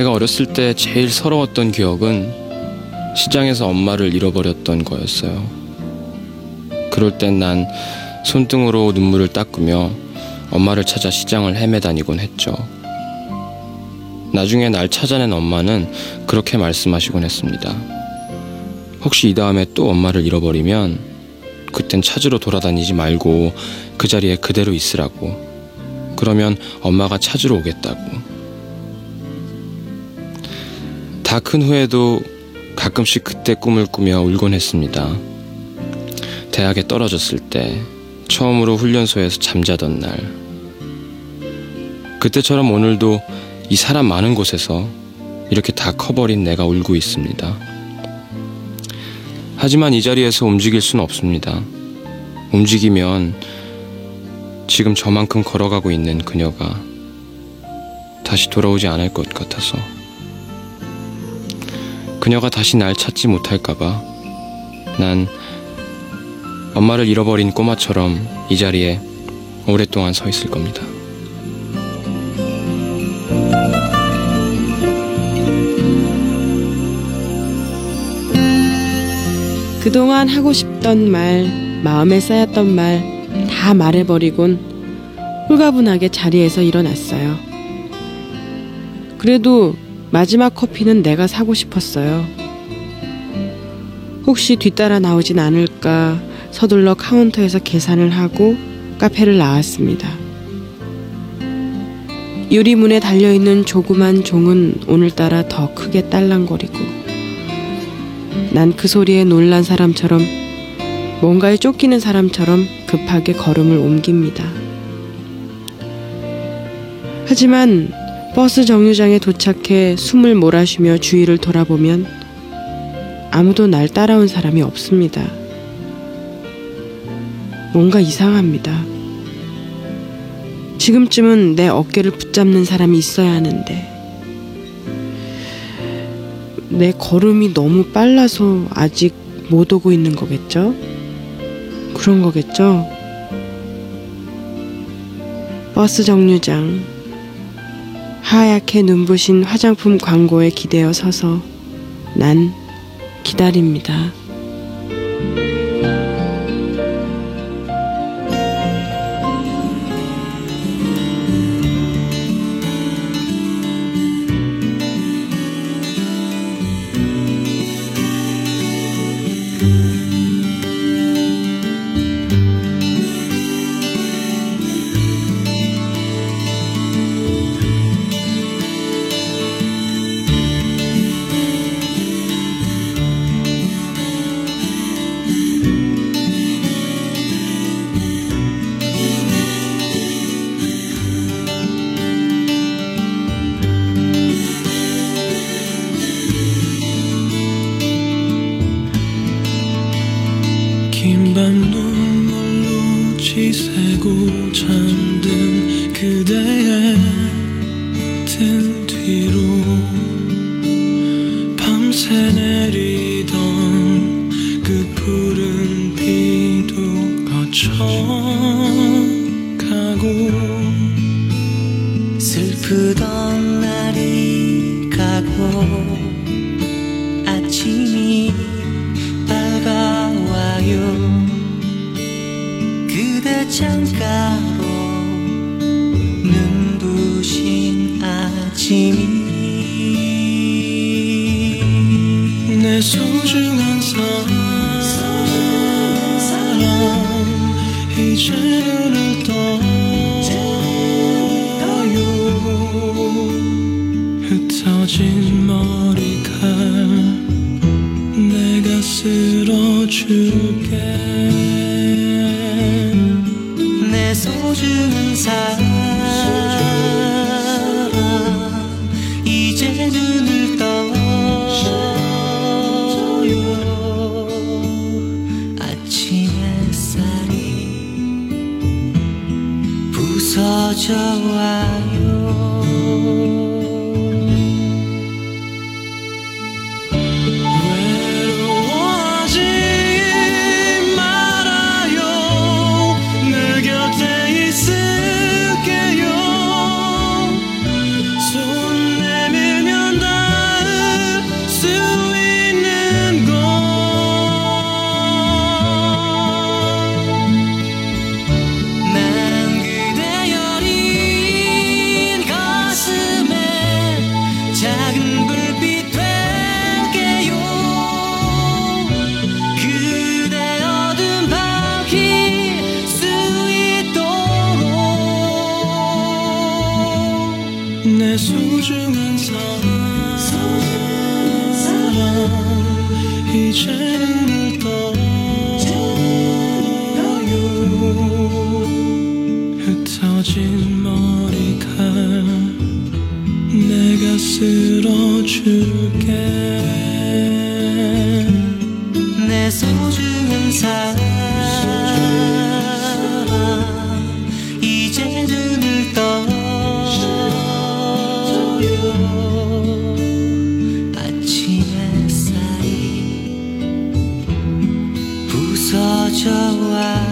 내가 어렸을 때 제일 서러웠던 기억은 시장에서 엄마를 잃어버렸던 거였어요. 그럴 땐 난 손등으로 눈물을 닦으며 엄마를 찾아 시장을 헤매다니곤 했죠. 나중에 날 찾아낸 엄마는 그렇게 말씀하시곤 했습니다. 혹시 이 다음에 또 엄마를 잃어버리면 그땐 찾으러 돌아다니지 말고 그 자리에 그대로 있으라고. 그러면 엄마가 찾으러 오겠다고. 다 큰 후에도 가끔씩 그때 꿈을 꾸며 울곤 했습니다. 대학에 떨어졌을 때 처음으로 훈련소에서 잠자던 날. 그때처럼 오늘도 이 사람 많은 곳에서 이렇게 다 커버린 내가 울고 있습니다. 하지만 이 자리에서 움직일 수는 없습니다. 움직이면 지금 저만큼 걸어가고 있는 그녀가 다시 돌아오지 않을 것 같아서 그녀가 다시 날 찾지 못할까봐 난 엄마를 잃어버린 꼬마처럼 이 자리에 오랫동안 서 있을 겁니다. 그동안 하고 싶던 말, 마음에 쌓였던 말 다 말해버리곤 홀가분하게 자리에서 일어났어요. 그래도 마지막 커피는 내가 사고 싶었어요. 혹시 뒤따라 나오진 않을까 서둘러 카운터에서 계산을 하고 카페를 나왔습니다. 유리문에 달려있는 조그만 종은 오늘따라 더 크게 딸랑거리고 난 그 소리에 놀란 사람처럼 뭔가에 쫓기는 사람처럼 급하게 걸음을 옮깁니다. 하지만 버스 정류장에 도착해 숨을 몰아쉬며 주위를 돌아보면 아무도 날 따라온 사람이 없습니다. 뭔가 이상합니다. 지금쯤은 내 어깨를 붙잡는 사람이 있어야 하는데 내 걸음이 너무 빨라서 아직 못 오고 있는 거겠죠? 그런 거겠죠? 버스 정류장 하얗게 눈부신 화장품 광고에 기대어 서서 난 기다립니다. 밤 눈물로 지새고 잠든 그대의 등 뒤로 밤새 내리던 그 푸른 비도 거쳐가고 슬프던 날이 가고 창가로 눈부신 아침이 내 소중한 사람 이제 눈을 떠요. 흩어진 머리칼 내가 쓸어줄 소중한 사람. 이제 눈을 떠요. 아침 햇살이 부서져 와 소중한 사람 이제 눈을 떠요 흩어진 머리칼 내가 쓸어줄게. 내 소중한 사람 这么。